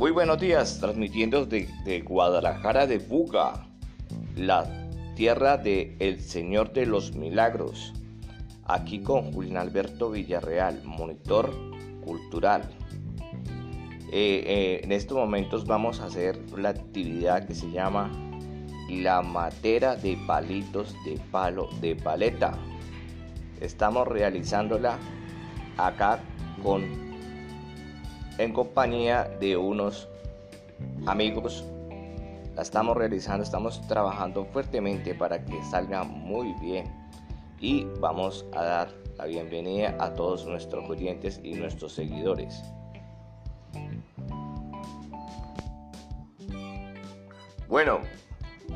Muy buenos días, transmitiendo de, Guadalajara de Buga, la tierra de El Señor de los Milagros. Aquí con Julián Alberto Villarreal, monitor cultural. Eh, eh, en estos momentos vamos a hacer la actividad que se llama la matera de palitos de palo de paleta. Estamos realizándola acá con en compañía de unos amigos. La estamos realizando, estamos trabajando fuertemente para que salga muy bien y vamos a dar la bienvenida a todos nuestros oyentes y nuestros seguidores. Bueno,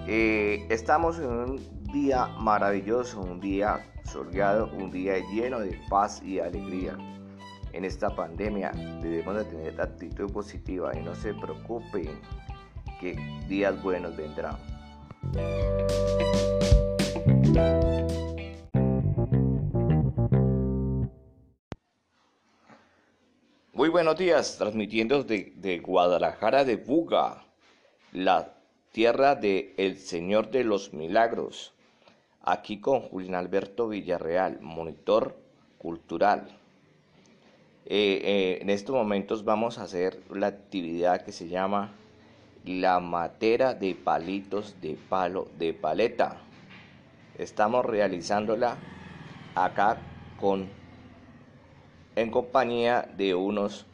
eh, estamos en un día maravilloso, un día soleado, un día lleno de paz y alegría en esta pandemia debemos de tener actitud positiva y no se preocupen que días buenos vendrán. Muy buenos días, transmitiendo de, Guadalajara de Buga, la tierra de Señor de los Milagros. Aquí con Julián Alberto Villarreal, monitor cultural. Eh, eh, en estos momentos vamos a hacer la actividad que se llama la matera de palitos de palo de paleta. Estamos realizándola acá con en compañía de unos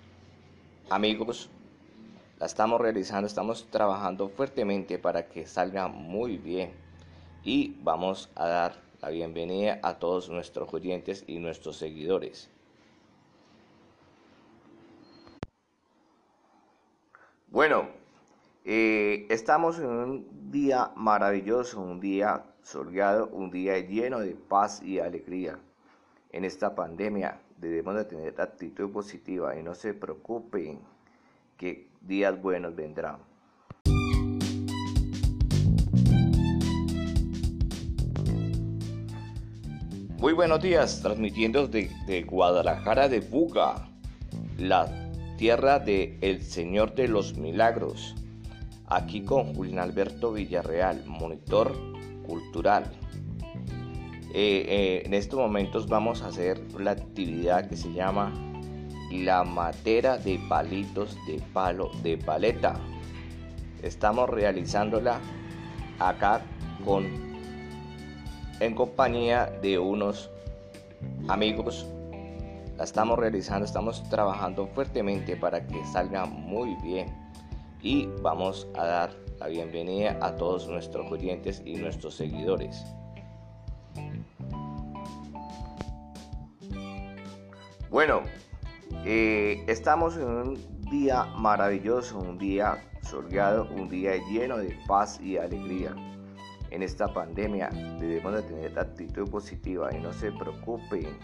amigos. La estamos realizando, estamos trabajando fuertemente para que salga muy bien. Y vamos a dar la bienvenida a todos nuestros oyentes y nuestros seguidores. Bueno, eh, estamos en un día maravilloso, un día soleado, un día lleno de paz y alegría. En esta pandemia debemos de tener actitud positiva y no se preocupen que días buenos vendrán. Muy buenos días, transmitiendo de, de Guadalajara de Buga, la tierra de El Señor de los Milagros. Aquí con Julián Alberto Villarreal, monitor cultural. Eh, eh, en estos momentos vamos a hacer la actividad que se llama la matera de palitos de palo de paleta. Estamos realizándola acá con en compañía de unos amigos la estamos realizando, estamos trabajando fuertemente para que salga muy bien y vamos a dar la bienvenida a todos nuestros oyentes y nuestros seguidores. Bueno, eh, estamos en un día maravilloso, un día soleado, un día lleno de paz y alegría. En esta pandemia debemos de tener actitud positiva y no se preocupen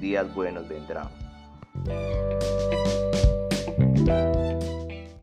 días buenos vendrán.